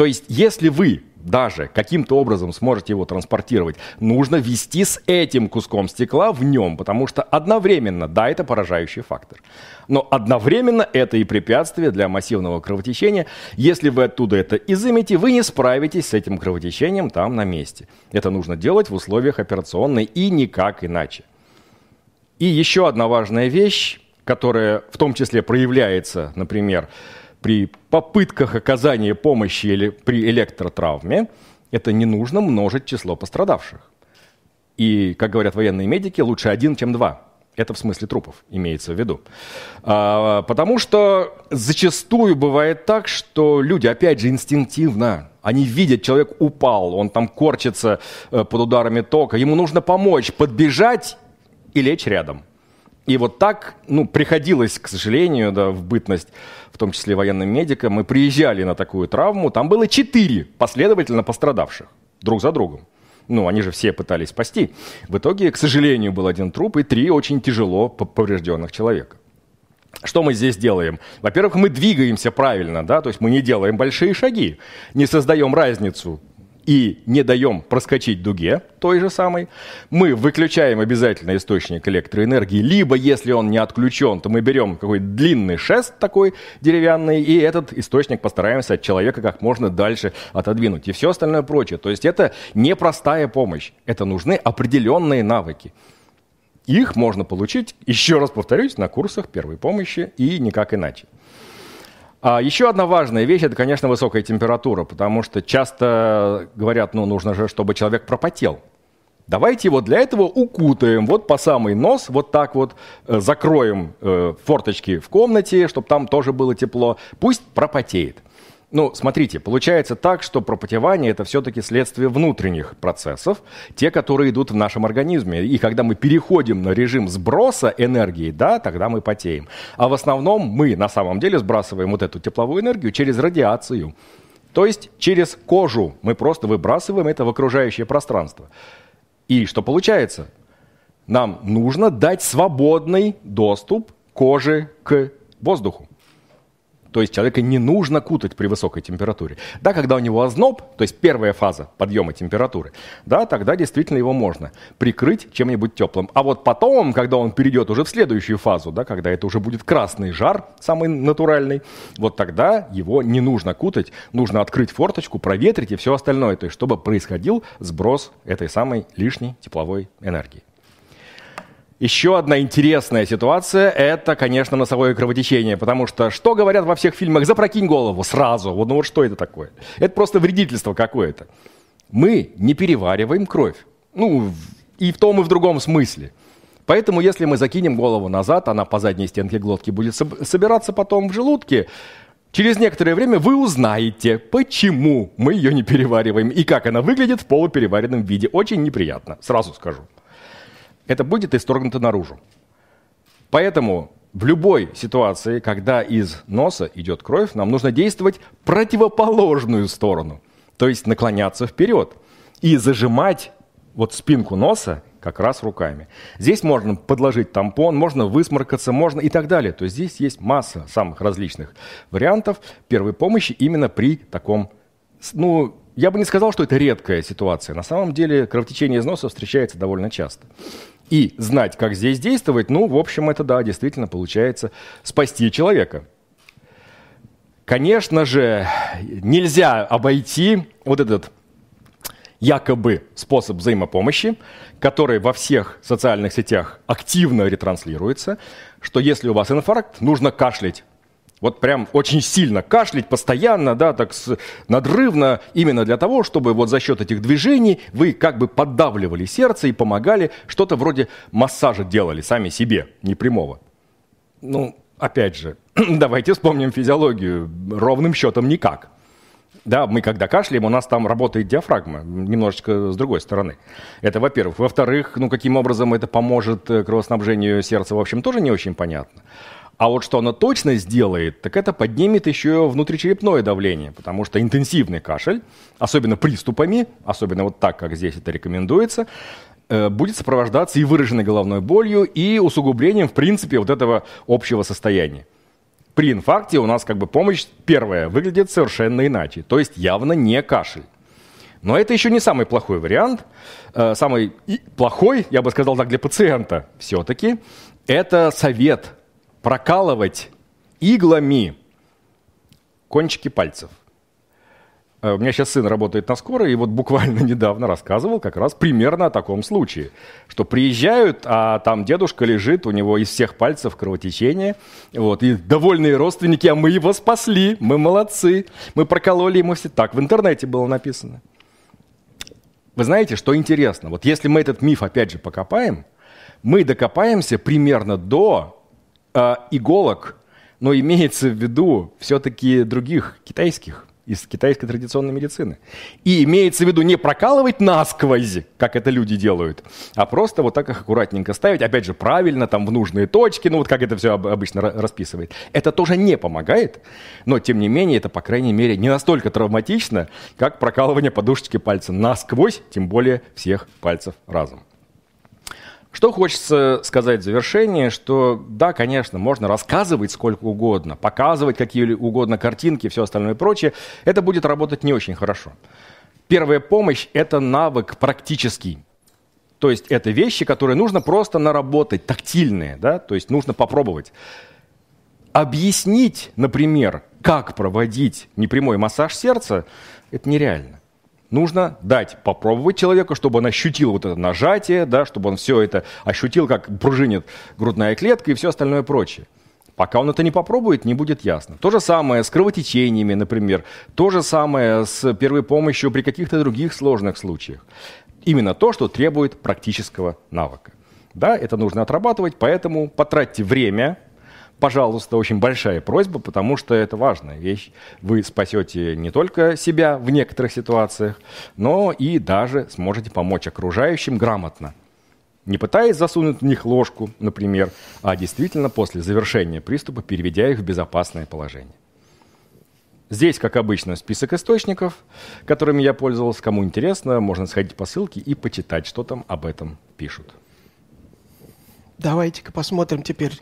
то есть, если вы даже каким-то образом сможете его транспортировать, нужно вести с этим куском стекла в нем, потому что одновременно, да, это поражающий фактор, но одновременно это и препятствие для массивного кровотечения. Если вы оттуда это изымете, вы не справитесь с этим кровотечением там на месте. Это нужно делать в условиях операционной и никак иначе. И еще одна важная вещь, которая в том числе проявляется, например, при попытках оказания помощи или при электротравме, это не нужно множить число пострадавших. И, как говорят военные медики, лучше один, чем два. Это в смысле трупов имеется в виду. А, потому что зачастую бывает так, что люди, опять же, инстинктивно, они видят, человек упал, он там корчится э, под ударами тока, ему нужно помочь, подбежать и лечь рядом. И вот так, ну, приходилось, к сожалению, да, в бытность, в том числе военным медикам, мы приезжали на такую травму, там было четыре последовательно пострадавших друг за другом. Ну, они же все пытались спасти. В итоге, к сожалению, был один труп и три очень тяжело поврежденных человека. Что мы здесь делаем? Во-первых, мы двигаемся правильно, да, то есть мы не делаем большие шаги, не создаем разницу и не даем проскочить дуге той же самой, мы выключаем обязательно источник электроэнергии, либо если он не отключен, то мы берем какой-то длинный шест такой деревянный, и этот источник постараемся от человека как можно дальше отодвинуть, и все остальное прочее. То есть это непростая помощь, это нужны определенные навыки. Их можно получить, еще раз повторюсь, на курсах первой помощи и никак иначе. А еще одна важная вещь – это, конечно, высокая температура, потому что часто говорят, ну, нужно же, чтобы человек пропотел. Давайте его для этого укутаем вот по самый нос, вот так вот э, закроем э, форточки в комнате, чтобы там тоже было тепло. Пусть пропотеет. Ну, смотрите, получается так, что пропотевание – это все-таки следствие внутренних процессов, те, которые идут в нашем организме. И когда мы переходим на режим сброса энергии, да, тогда мы потеем. А в основном мы на самом деле сбрасываем вот эту тепловую энергию через радиацию. То есть через кожу мы просто выбрасываем это в окружающее пространство. И что получается? Нам нужно дать свободный доступ кожи к воздуху. То есть человека не нужно кутать при высокой температуре. Да, когда у него озноб, то есть первая фаза подъема температуры, да, тогда действительно его можно прикрыть чем-нибудь теплым. А вот потом, когда он перейдет уже в следующую фазу, да, когда это уже будет красный жар, самый натуральный, вот тогда его не нужно кутать, нужно открыть форточку, проветрить и все остальное, то есть чтобы происходил сброс этой самой лишней тепловой энергии. Еще одна интересная ситуация – это, конечно, носовое кровотечение, потому что что говорят во всех фильмах? Запрокинь голову сразу. Вот, ну вот что это такое? Это просто вредительство какое-то. Мы не перевариваем кровь. Ну, и в том, и в другом смысле. Поэтому, если мы закинем голову назад, она по задней стенке глотки будет собираться потом в желудке, через некоторое время вы узнаете, почему мы ее не перевариваем и как она выглядит в полупереваренном виде. Очень неприятно, сразу скажу это будет исторгнуто наружу. Поэтому в любой ситуации, когда из носа идет кровь, нам нужно действовать противоположную сторону, то есть наклоняться вперед и зажимать вот спинку носа как раз руками. Здесь можно подложить тампон, можно высморкаться, можно и так далее. То есть здесь есть масса самых различных вариантов первой помощи именно при таком, ну, я бы не сказал, что это редкая ситуация. На самом деле кровотечение из носа встречается довольно часто и знать, как здесь действовать, ну, в общем, это, да, действительно получается спасти человека. Конечно же, нельзя обойти вот этот якобы способ взаимопомощи, который во всех социальных сетях активно ретранслируется, что если у вас инфаркт, нужно кашлять вот прям очень сильно кашлять постоянно, да, так надрывно, именно для того, чтобы вот за счет этих движений вы как бы поддавливали сердце и помогали, что-то вроде массажа делали сами себе, непрямого. Ну, опять же, давайте вспомним физиологию. Ровным счетом никак. Да, мы когда кашляем, у нас там работает диафрагма, немножечко с другой стороны. Это во-первых. Во-вторых, ну каким образом это поможет э, кровоснабжению сердца, в общем, тоже не очень понятно. А вот что оно точно сделает, так это поднимет еще внутричерепное давление, потому что интенсивный кашель, особенно приступами, особенно вот так, как здесь это рекомендуется, э, будет сопровождаться и выраженной головной болью, и усугублением, в принципе, вот этого общего состояния. При инфаркте у нас как бы помощь первая выглядит совершенно иначе, то есть явно не кашель. Но это еще не самый плохой вариант. Э, самый плохой, я бы сказал так, для пациента все-таки, это совет прокалывать иглами кончики пальцев. Э, у меня сейчас сын работает на скорой, и вот буквально недавно рассказывал как раз примерно о таком случае, что приезжают, а там дедушка лежит, у него из всех пальцев кровотечение, вот, и довольные родственники, а мы его спасли, мы молодцы, мы прокололи ему все. Так в интернете было написано. Вы знаете, что интересно? Вот если мы этот миф опять же покопаем, мы докопаемся примерно до э, иголок, но имеется в виду все-таки других китайских из китайской традиционной медицины. И имеется в виду не прокалывать насквозь, как это люди делают, а просто вот так их аккуратненько ставить, опять же, правильно, там, в нужные точки, ну вот как это все обычно расписывает. Это тоже не помогает, но, тем не менее, это, по крайней мере, не настолько травматично, как прокалывание подушечки пальца насквозь, тем более всех пальцев разом. Что хочется сказать в завершение, что да, конечно, можно рассказывать сколько угодно, показывать какие угодно картинки все остальное прочее. Это будет работать не очень хорошо. Первая помощь – это навык практический. То есть это вещи, которые нужно просто наработать, тактильные, да, то есть нужно попробовать. Объяснить, например, как проводить непрямой массаж сердца, это нереально. Нужно дать попробовать человеку, чтобы он ощутил вот это нажатие, да, чтобы он все это ощутил, как пружинит грудная клетка и все остальное прочее. Пока он это не попробует, не будет ясно. То же самое с кровотечениями, например. То же самое с первой помощью при каких-то других сложных случаях. Именно то, что требует практического навыка. Да, это нужно отрабатывать, поэтому потратьте время, пожалуйста, очень большая просьба, потому что это важная вещь. Вы спасете не только себя в некоторых ситуациях, но и даже сможете помочь окружающим грамотно. Не пытаясь засунуть в них ложку, например, а действительно после завершения приступа переведя их в безопасное положение. Здесь, как обычно, список источников, которыми я пользовался. Кому интересно, можно сходить по ссылке и почитать, что там об этом пишут. Давайте-ка посмотрим теперь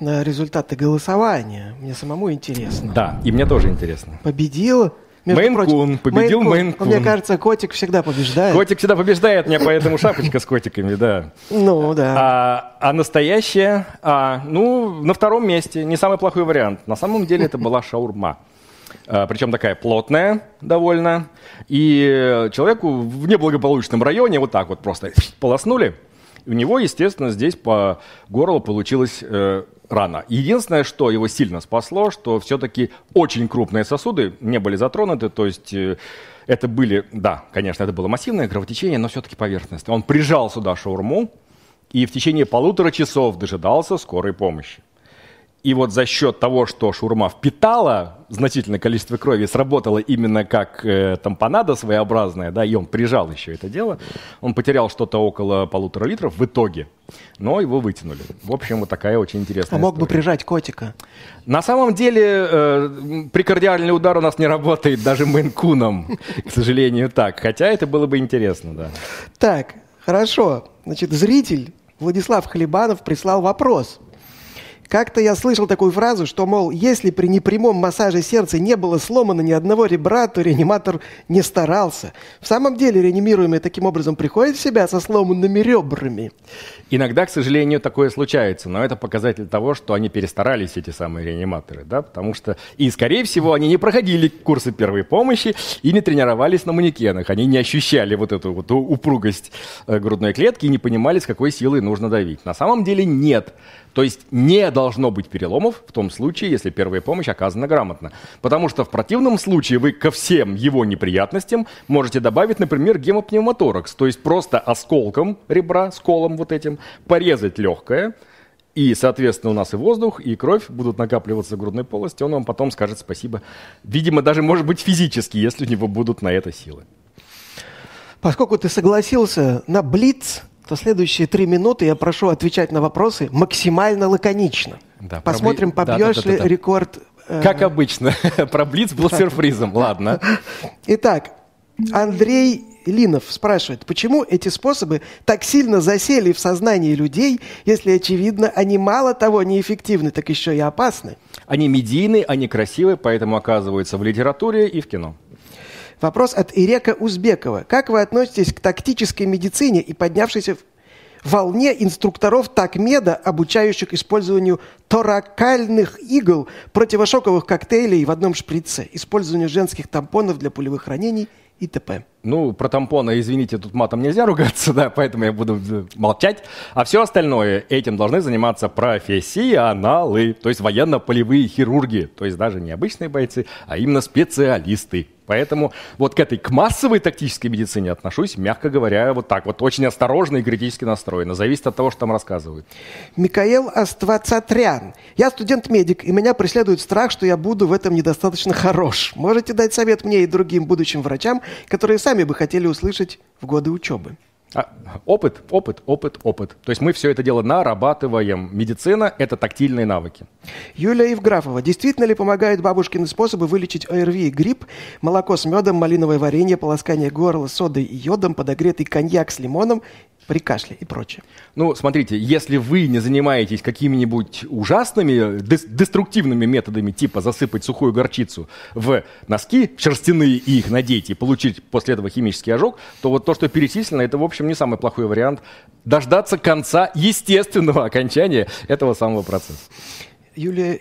результаты голосования. Мне самому интересно. Да, и мне тоже интересно. Победила Мейн-кун, победил Мейн-кун. Мне кажется, котик всегда побеждает. Котик всегда побеждает, мне поэтому шапочка с котиками, да. Ну, да. А, а настоящая, а, ну, на втором месте, не самый плохой вариант. На самом деле это была шаурма. А, причем такая плотная довольно. И человеку в неблагополучном районе вот так вот просто полоснули. У него, естественно, здесь по горлу получилось э, рана. Единственное, что его сильно спасло, что все-таки очень крупные сосуды не были затронуты, то есть э, это были, да, конечно, это было массивное кровотечение, но все-таки поверхностное. Он прижал сюда шаурму и в течение полутора часов дожидался скорой помощи. И вот за счет того, что шурма впитала значительное количество крови, сработала именно как э, тампонада своеобразная, да, и он прижал еще это дело, он потерял что-то около полутора литров в итоге, но его вытянули. В общем, вот такая очень интересная А мог история. бы прижать котика? На самом деле, э, прикардиальный удар у нас не работает даже мейнкуном, к сожалению, так. Хотя это было бы интересно, да. Так, хорошо. Значит, зритель Владислав Хлебанов прислал вопрос. Как-то я слышал такую фразу, что, мол, если при непрямом массаже сердца не было сломано ни одного ребра, то реаниматор не старался. В самом деле реанимируемый таким образом приходит в себя со сломанными ребрами. Иногда, к сожалению, такое случается, но это показатель того, что они перестарались, эти самые реаниматоры, да, потому что, и, скорее всего, они не проходили курсы первой помощи и не тренировались на манекенах, они не ощущали вот эту вот упругость э, грудной клетки и не понимали, с какой силой нужно давить. На самом деле нет. То есть не должно быть переломов в том случае, если первая помощь оказана грамотно. Потому что в противном случае вы ко всем его неприятностям можете добавить, например, гемопневмоторакс, то есть просто осколком ребра, сколом вот этим, порезать легкое, и, соответственно, у нас и воздух, и кровь будут накапливаться в грудной полости, он вам потом скажет спасибо. Видимо, даже, может быть, физически, если у него будут на это силы. Поскольку ты согласился на Блиц, то следующие три минуты я прошу отвечать на вопросы максимально лаконично. Да, Посмотрим, да, побьешь да, да, ли да, да. рекорд. э, Как обычно, про Блиц был сюрпризом, ладно. Итак, Андрей Линов спрашивает, почему эти способы так сильно засели в сознании людей, если, очевидно, они мало того неэффективны, так еще и опасны? Они медийные, они красивые, поэтому оказываются в литературе и в кино. Вопрос от Ирека Узбекова. Как вы относитесь к тактической медицине и поднявшейся волне инструкторов такмеда, обучающих использованию торакальных игл, противошоковых коктейлей в одном шприце, использованию женских тампонов для пулевых ранений и т.п.? Ну, про тампоны, извините, тут матом нельзя ругаться, да, поэтому я буду э, молчать. А все остальное, этим должны заниматься профессионалы, то есть военно-полевые хирурги, то есть даже не обычные бойцы, а именно специалисты. Поэтому вот к этой, к массовой тактической медицине отношусь, мягко говоря, вот так вот, очень осторожно и критически настроенно. Зависит от того, что там рассказывают. Микаэл Аствацатрян. Я студент-медик, и меня преследует страх, что я буду в этом недостаточно хорош. Можете дать совет мне и другим будущим врачам, которые сами бы хотели услышать в годы учебы? А, опыт, опыт, опыт, опыт. То есть мы все это дело нарабатываем. Медицина – это тактильные навыки. Юлия Евграфова. Действительно ли помогают бабушкины способы вылечить ОРВИ и грипп? Молоко с медом, малиновое варенье, полоскание горла содой и йодом, подогретый коньяк с лимоном при кашле и прочее. Ну, смотрите, если вы не занимаетесь какими-нибудь ужасными, деструктивными методами, типа засыпать сухую горчицу в носки шерстяные и их надеть, и получить после этого химический ожог, то вот то, что перечислено, это, в общем, не самый плохой вариант. Дождаться конца естественного окончания этого самого процесса. Юлия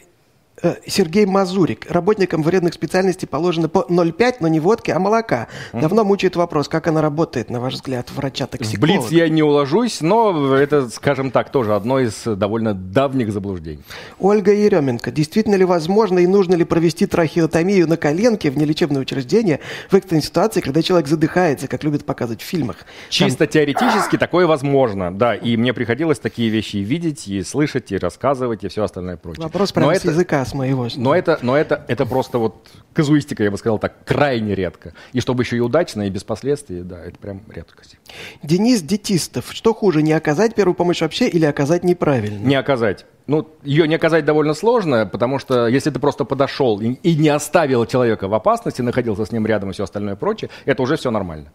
Сергей Мазурик. Работникам вредных специальностей положено по 0,5, но не водки, а молока. Давно мучает вопрос, как она работает, на ваш взгляд, врача-токсиколога. Блиц я не уложусь, но это, скажем так, тоже одно из довольно давних заблуждений. Ольга Еременко. Действительно ли возможно и нужно ли провести трахеотомию на коленке в нелечебное учреждение в экстренной ситуации, когда человек задыхается, как любят показывать в фильмах? Чисто Там... теоретически такое возможно, да. И мне приходилось такие вещи и видеть, и слышать, и рассказывать, и все остальное прочее. Вопрос прямо но с это... языка с моего. Но это, но это, это просто вот казуистика, я бы сказал так, крайне редко. И чтобы еще и удачно, и без последствий, да, это прям редкость. Денис Детистов. Что хуже, не оказать первую помощь вообще или оказать неправильно? Не оказать. Ну, ее не оказать довольно сложно, потому что если ты просто подошел и, и не оставил человека в опасности, находился с ним рядом и все остальное прочее, это уже все нормально.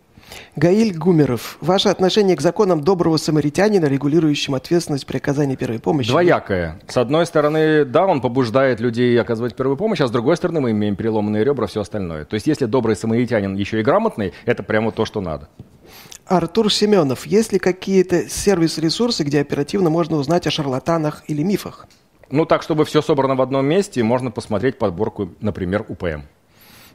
Гаиль Гумеров, ваше отношение к законам доброго самаритянина, регулирующим ответственность при оказании первой помощи? Двоякое. С одной стороны, да, он побуждает людей оказывать первую помощь, а с другой стороны, мы имеем переломанные ребра, все остальное. То есть, если добрый самаритянин еще и грамотный, это прямо то, что надо. Артур Семенов, есть ли какие-то сервис-ресурсы, где оперативно можно узнать о шарлатанах или мифах? Ну, так, чтобы все собрано в одном месте, можно посмотреть подборку, например, УПМ.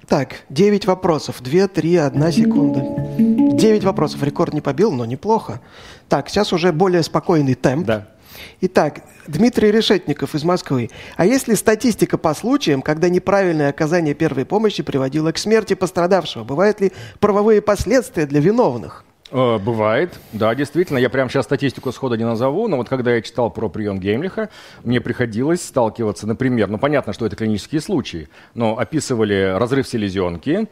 Так, 9 вопросов. 2, 3, 1 секунда. 9 вопросов. Рекорд не побил, но неплохо. Так, сейчас уже более спокойный темп. Да. Итак, Дмитрий Решетников из Москвы. А есть ли статистика по случаям, когда неправильное оказание первой помощи приводило к смерти пострадавшего? Бывают ли правовые последствия для виновных? Э, бывает, да, действительно. Я прямо сейчас статистику схода не назову, но вот когда я читал про прием Геймлиха, мне приходилось сталкиваться, например, ну понятно, что это клинические случаи, но описывали разрыв селезенки,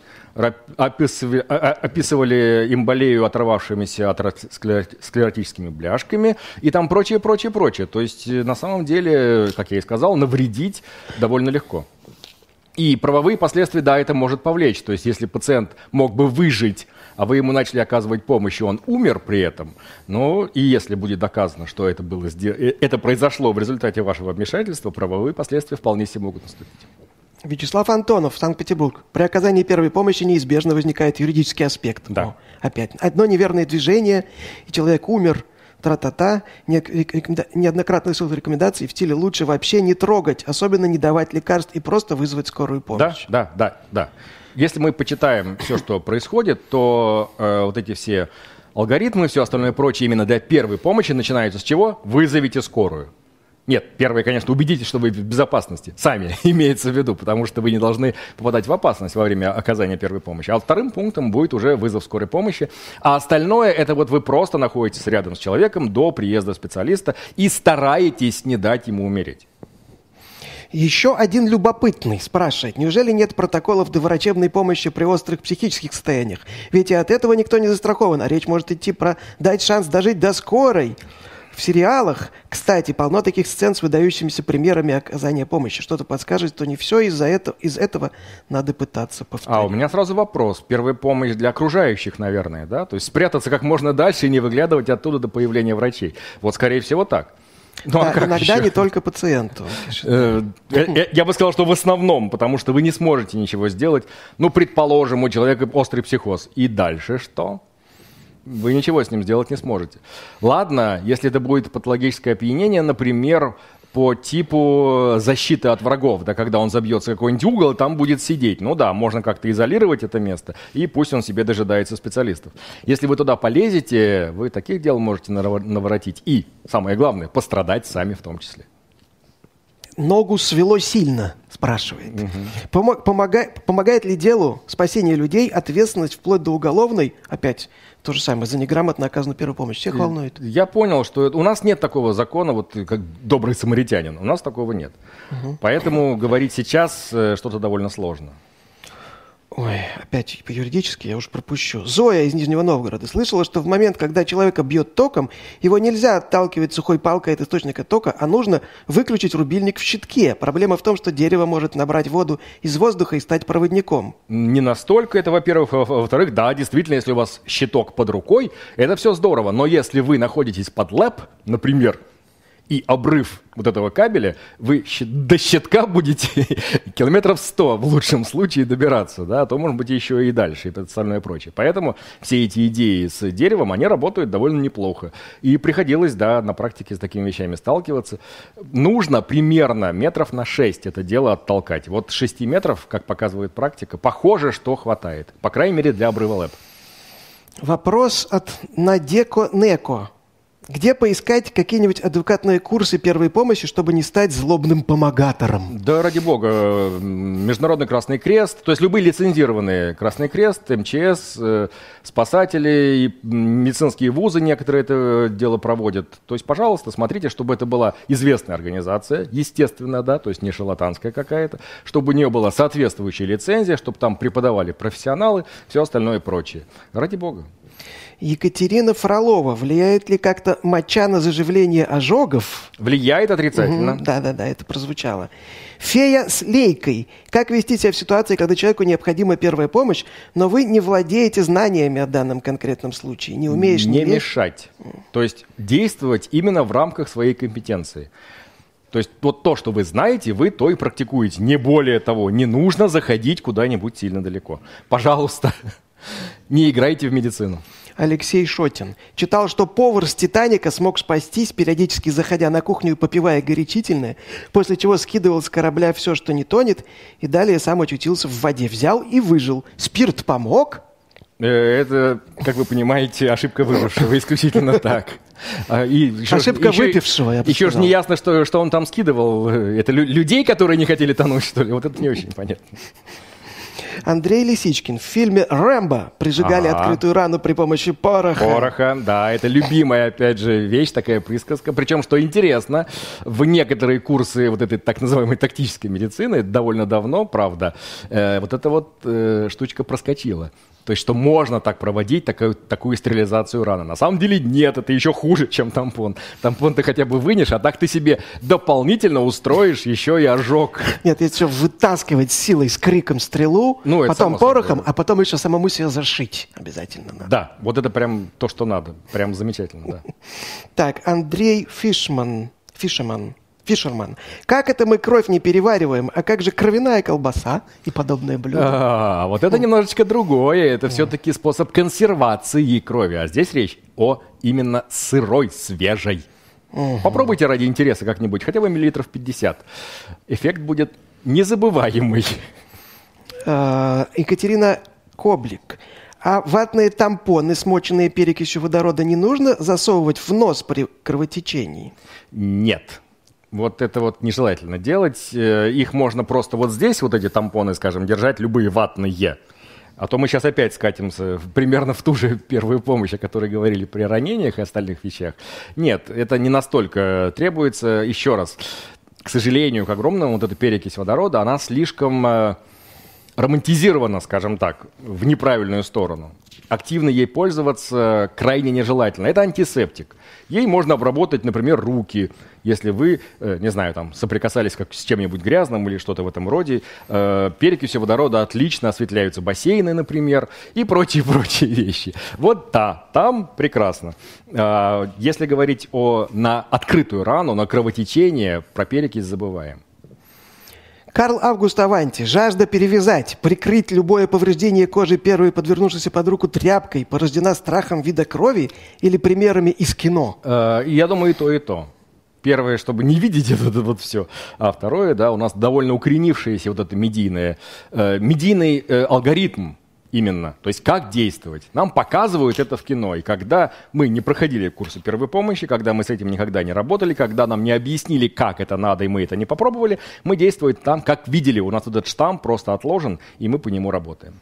описывали, а, а, описывали эмболею оторвавшимися атеросклеротическими бляшками и там прочее, прочее, прочее. То есть э, на самом деле, как я и сказал, навредить довольно легко. И правовые последствия, да, это может повлечь. То есть если пациент мог бы выжить а вы ему начали оказывать помощь, и он умер при этом, ну, и если будет доказано, что это, было, э, это произошло в результате вашего вмешательства, правовые последствия вполне себе могут наступить. Вячеслав Антонов, Санкт-Петербург. При оказании первой помощи неизбежно возникает юридический аспект. Да. О, опять. Одно неверное движение, и человек умер, тра-та-та, неоднократные ссылки рекомендаций в стиле лучше вообще не трогать, особенно не давать лекарств и просто вызвать скорую помощь. Да, да, да, да. Если мы почитаем все, что происходит, то э, вот эти все алгоритмы, все остальное прочее именно для первой помощи начинаются с чего? Вызовите скорую. Нет, первое, конечно, убедитесь, что вы в безопасности. Сами имеется в виду, потому что вы не должны попадать в опасность во время оказания первой помощи. А вторым пунктом будет уже вызов скорой помощи. А остальное, это вот вы просто находитесь рядом с человеком до приезда специалиста и стараетесь не дать ему умереть. Еще один любопытный спрашивает, неужели нет протоколов доврачебной помощи при острых психических состояниях? Ведь и от этого никто не застрахован, а речь может идти про дать шанс дожить до скорой. В сериалах, кстати, полно таких сцен с выдающимися примерами оказания помощи. Что-то подскажет, что не все из-за этого, из этого надо пытаться повторить. А у меня сразу вопрос. Первая помощь для окружающих, наверное, да? То есть спрятаться как можно дальше и не выглядывать оттуда до появления врачей. Вот, скорее всего, так. Ну, да, а иногда еще? не только пациенту. Э, я бы сказал, что в основном, потому что вы не сможете ничего сделать. Ну, предположим, у человека острый психоз. И дальше что? Вы ничего с ним сделать не сможете. Ладно, если это будет патологическое опьянение, например, по типу защиты от врагов, да, когда он забьется в какой-нибудь угол, там будет сидеть. Ну да, можно как-то изолировать это место, и пусть он себе дожидается специалистов. Если вы туда полезете, вы таких дел можете наворотить. И, самое главное, пострадать сами в том числе. Ногу свело сильно, спрашивает. Угу. Помогает, помогает ли делу спасения людей ответственность вплоть до уголовной, опять то же самое, за неграмотно оказанную первую помощь. Всех волнует. Я понял, что у нас нет такого закона, вот как добрый самаритянин. У нас такого нет. Угу. Поэтому говорить сейчас э, что-то довольно сложно. Ой, опять по-юридически я уж пропущу. Зоя из Нижнего Новгорода слышала, что в момент, когда человека бьет током, его нельзя отталкивать сухой палкой от источника тока, а нужно выключить рубильник в щитке. Проблема в том, что дерево может набрать воду из воздуха и стать проводником. Не настолько это, во-первых. Во- Во-вторых, да, действительно, если у вас щиток под рукой, это все здорово. Но если вы находитесь под лэп, например, и обрыв вот этого кабеля, вы до щитка будете километров 100 в лучшем случае добираться, да, а то, может быть, еще и дальше, и остальное прочее. Поэтому все эти идеи с деревом, они работают довольно неплохо. И приходилось, да, на практике с такими вещами сталкиваться. Нужно примерно метров на 6 это дело оттолкать. Вот 6 метров, как показывает практика, похоже, что хватает. По крайней мере, для обрыва лэп. Вопрос от Надеко Неко. Где поискать какие-нибудь адвокатные курсы первой помощи, чтобы не стать злобным помогатором? Да, ради бога, Международный Красный Крест, то есть любые лицензированные Красный Крест, МЧС, э, спасатели, медицинские вузы некоторые это дело проводят. То есть, пожалуйста, смотрите, чтобы это была известная организация, естественно, да, то есть не шарлатанская какая-то, чтобы у нее была соответствующая лицензия, чтобы там преподавали профессионалы, все остальное и прочее. Ради бога. Екатерина Фролова. Влияет ли как-то моча на заживление ожогов? Влияет отрицательно. Да, да, да, это прозвучало. Фея с лейкой. Как вести себя в ситуации, когда человеку необходима первая помощь, но вы не владеете знаниями о данном конкретном случае, не умеешь не ве- мешать. То есть действовать именно в рамках своей компетенции. То есть вот то, что вы знаете, вы то и практикуете. Не более того, не нужно заходить куда-нибудь сильно далеко. Пожалуйста, не играйте в медицину. Алексей Шотин. Читал, что повар с «Титаника» смог спастись, периодически заходя на кухню и попивая горячительное, после чего скидывал с корабля все, что не тонет, и далее сам очутился в воде. Взял и выжил. Спирт помог? Э, Это, как вы понимаете, ошибка выжившего, исключительно так. А, И еще Ошибка еще- выпившего, я бы Еще же не ясно, что, что он там скидывал. Это лю- людей, которые не хотели тонуть, что ли? Вот это не очень понятно. Андрей Лисичкин. В фильме «Рэмбо» прижигали Ага. открытую рану при помощи пороха. Пороха, да, это любимая, опять же, вещь, такая присказка. Причем, что интересно, в некоторые курсы вот этой так называемой тактической медицины, довольно давно, правда, э, вот эта вот э, штучка проскочила. То есть, что можно так проводить такую, такую стерилизацию раны. На самом деле нет, это еще хуже, чем тампон. Тампон ты хотя бы вынешь, а так ты себе дополнительно устроишь еще и ожог. Нет, есть еще вытаскивать силой с криком стрелу, Ну, потом собой, порохом, да. а потом еще самому себя зашить обязательно надо. Да, вот это прям то, что надо. Прям замечательно, да. Так, Андрей Фишман. Фишерман. Фишерман. Как это мы кровь не перевариваем, а как же кровяная колбаса и подобное блюдо? А, вот это немножечко другое. Это все-таки способ консервации крови. А здесь речь о именно сырой, свежей. Попробуйте ради интереса как-нибудь, хотя бы миллилитров 50. Эффект будет незабываемый. А, Екатерина Коблик. А ватные тампоны, смоченные перекисью водорода, не нужно засовывать в нос при кровотечении? Нет. Вот это вот нежелательно делать. Э, Их можно просто вот здесь, вот эти тампоны, скажем, держать, любые ватные. А то мы сейчас опять скатимся примерно в ту же первую помощь, о которой говорили при ранениях и остальных вещах. Нет, это не настолько требуется. Еще раз, к сожалению, к огромному, вот эта перекись водорода, она слишком э, романтизирована, скажем так, в неправильную сторону. Активно ей пользоваться крайне нежелательно. Это антисептик. Ей можно обработать, например, руки, если вы, э, не знаю, там, соприкасались как с чем-нибудь грязным или что-то в этом роде. Э, перекисью водорода отлично осветляются бассейны, например, и прочие-прочие вещи. Вот да, там прекрасно. А, Если говорить о, на открытую рану, на кровотечение, про перекись забываем. Карл Август Аванти. Жажда перевязать, прикрыть любое повреждение кожи первой подвернувшейся под руку тряпкой порождена страхом вида крови или примерами из кино? Э, Я думаю, и то, и то. Первое, чтобы не видеть это, это вот все. А второе, да, у нас довольно укоренившееся вот это медийное, э, медийный э, алгоритм именно. То есть как действовать. Нам показывают это в кино. И когда мы не проходили курсы первой помощи, когда мы с этим никогда не работали, когда нам не объяснили, как это надо, и мы это не попробовали, мы действуем там, как видели. У нас этот штамп просто отложен, и мы по нему работаем.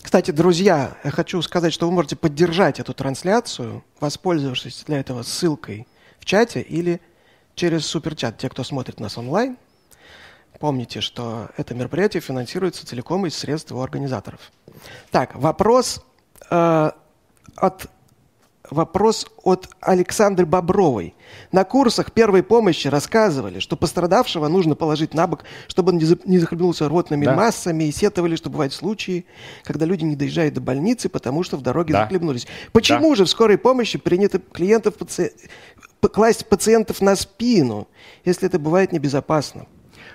Кстати, друзья, я хочу сказать, что вы можете поддержать эту трансляцию, воспользовавшись для этого ссылкой в чате или через суперчат, те, кто смотрит нас онлайн. Помните, что это мероприятие финансируется целиком из средств его организаторов. Так, вопрос э, от вопрос от Александры Бобровой. На курсах первой помощи рассказывали, что пострадавшего нужно положить на бок, чтобы он не за- не захлебнулся рвотными Да. массами, и сетовали, что бывают случаи, когда люди не доезжают до больницы, потому что в дороге Да. захлебнулись. Почему же в скорой помощи принято клиентов паци- класть пациентов на спину, если это бывает небезопасно?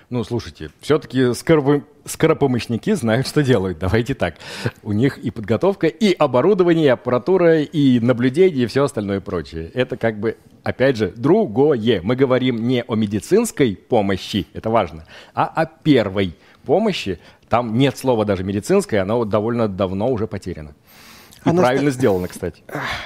Ну, слушайте, все-таки скоропомощники знают, что делают. Давайте так. У них и подготовка, и оборудование, и аппаратура, и наблюдение, и все остальное прочее. Это как бы, опять же, другое. Мы говорим не о медицинской помощи, это важно, а о первой помощи. Там нет слова даже медицинское, оно довольно давно уже потеряно. И Анаста- правильно сделано, кстати.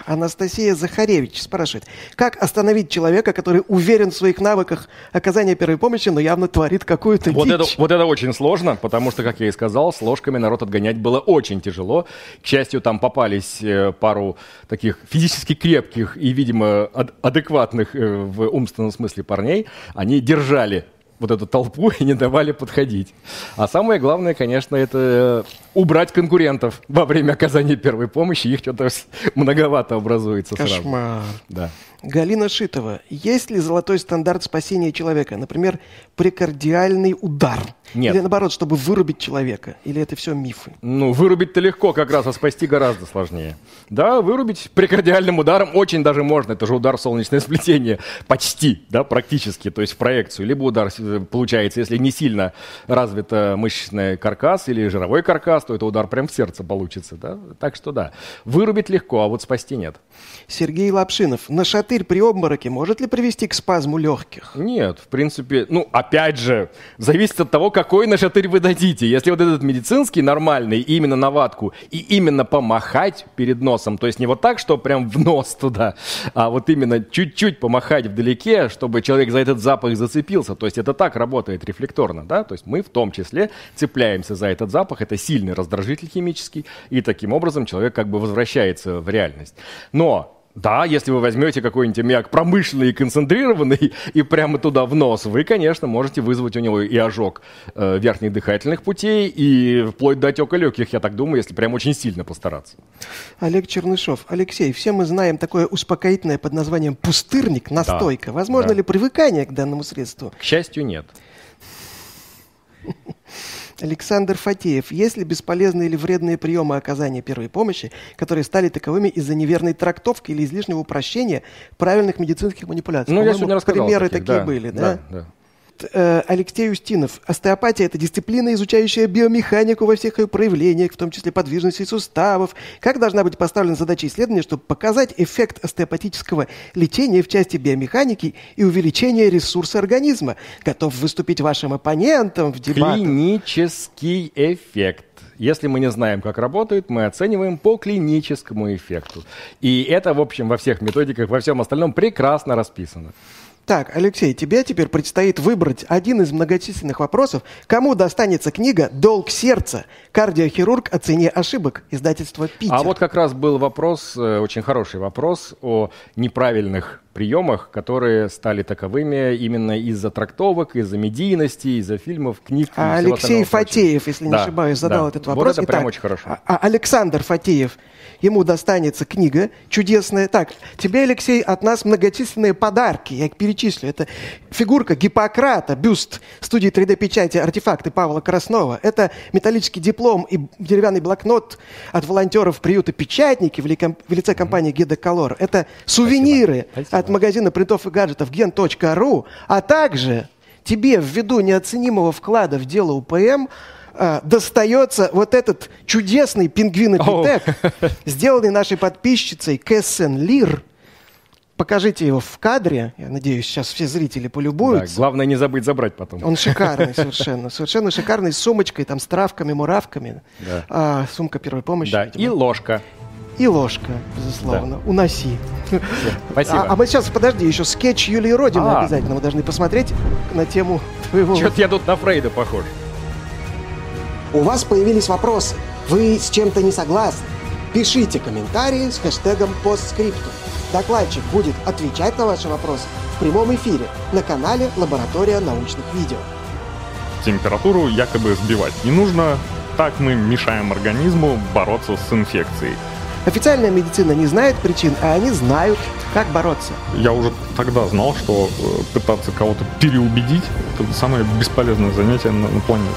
Анастасия Захаревич спрашивает, как остановить человека, который уверен в своих навыках оказания первой помощи, но явно творит какую-то Вот дичь? это, вот это очень сложно, потому что, как я и сказал, с ложками народ отгонять было очень тяжело. К счастью, там попались э, пару таких физически крепких и, видимо, ад- адекватных э, в умственном смысле парней. Они держали вот эту толпу и не давали подходить. А самое главное, конечно, это э, убрать конкурентов во время оказания первой помощи. Их что-то многовато образуется сразу. Кошмар. Да. Галина Шитова. Есть ли золотой стандарт спасения человека? Например, прекардиальный удар? Нет. Или наоборот, чтобы вырубить человека? Или это все мифы? Ну, вырубить-то легко как раз, а спасти гораздо сложнее. Да, вырубить прекардиальным ударом очень даже можно. Это же удар в солнечное сплетение. Почти, да, практически, то есть в проекцию. Либо удар э, получается, если не сильно развита мышечный каркас или жировой каркас, то это удар прям в сердце получится, да. Так что да, вырубить легко, а вот спасти нет. Сергей Лапшинов. Нашатырь при обмороке может ли привести к спазму легких? Нет, в принципе, ну, опять же, зависит от того, какой нашатырь вы дадите. Если вот этот медицинский, нормальный, именно на ватку, и именно помахать перед носом, то есть не вот так, что прям в нос туда, а вот именно чуть-чуть помахать вдалеке, чтобы человек за этот запах зацепился. То есть это так работает рефлекторно, да? То есть мы в том числе цепляемся за этот запах, это сильный раздражитель химический, и таким образом человек как бы возвращается в реальность. Но да, если вы возьмете какой-нибудь аммиак промышленный и концентрированный и прямо туда в нос, вы, конечно, можете вызвать у него и ожог э, верхних дыхательных путей, и вплоть до отека легких, я так думаю, если прям очень сильно постараться. Олег Чернышов. Алексей, все мы знаем такое успокоительное под названием пустырник, настойка. Возможно да. ли привыкание к данному средству? К счастью, нет. Александр Фатеев. Есть ли бесполезные или вредные приемы оказания первой помощи, которые стали таковыми из-за неверной трактовки или излишнего упрощения правильных медицинских манипуляций? Ну, я сегодня рассказал. Примеры таких, такие да, были, да? Да, да. Э, Алексей Устинов. Остеопатия – это дисциплина, изучающая биомеханику во всех ее проявлениях, в том числе подвижности суставов. Как должна быть поставлена задача исследования, чтобы показать эффект остеопатического лечения в части биомеханики и увеличения ресурса организма? Готов выступить вашим оппонентом в дебатах? Клинический эффект. Если мы не знаем, как работает, мы оцениваем по клиническому эффекту. И это, в общем, во всех методиках, во всем остальном прекрасно расписано. Так, Алексей, тебе теперь предстоит выбрать один из многочисленных вопросов. Кому достанется книга «Долг сердца. Кардиохирург о цене ошибок» издательства «Питер». А вот как раз был вопрос, э, очень хороший вопрос о неправильных приемах, которые стали таковыми именно из-за трактовок, из-за медийности, из-за фильмов, книг. А Алексей. Фатеев, если не Да, ошибаюсь, задал да. этот Вот вопрос. это прям Итак, очень хорошо. а- а Александр Фатеев, ему достанется книга чудесная. Так, тебе, Алексей, от нас многочисленные подарки. Я их перечислю. Это фигурка Гиппократа, бюст студии 3D-печати «Артефакты» Павла Краснова. Это металлический диплом и деревянный блокнот от волонтеров приюта «Печатники» в лице компании «Гидоколор». Это сувениры Спасибо. От магазина принтов и гаджетов gen.ru, а также тебе ввиду неоценимого вклада в дело УПМ а, достается вот этот чудесный пингвинопитек, сделанный нашей подписчицей Кэссен Лир. Покажите его в кадре. Я надеюсь, сейчас все зрители Да, полюбуются. главное не забыть забрать потом. Он шикарный совершенно. Совершенно шикарный, с сумочкой, там, с травками, муравками. Да. А, сумка первой помощи. Да, видимо. и ложка. И ложка, безусловно. Уноси. Спасибо. А, а мы сейчас, подожди, еще скетч Юлии Родины А. обязательно мы должны посмотреть на тему твоего... Что-то я тут на Фрейда похож. У вас появились вопросы. Вы с чем-то не согласны? Пишите комментарии с хэштегом постскриптум. Докладчик будет отвечать на ваши вопросы в прямом эфире на канале «Лаборатория научных видео». температуру якобы сбивать не нужно. Так мы мешаем организму бороться с инфекцией. Официальная медицина не знает причин, а они знают, как бороться. Я уже тогда знал, что э, пытаться кого-то переубедить – это самое бесполезное занятие на, на планете.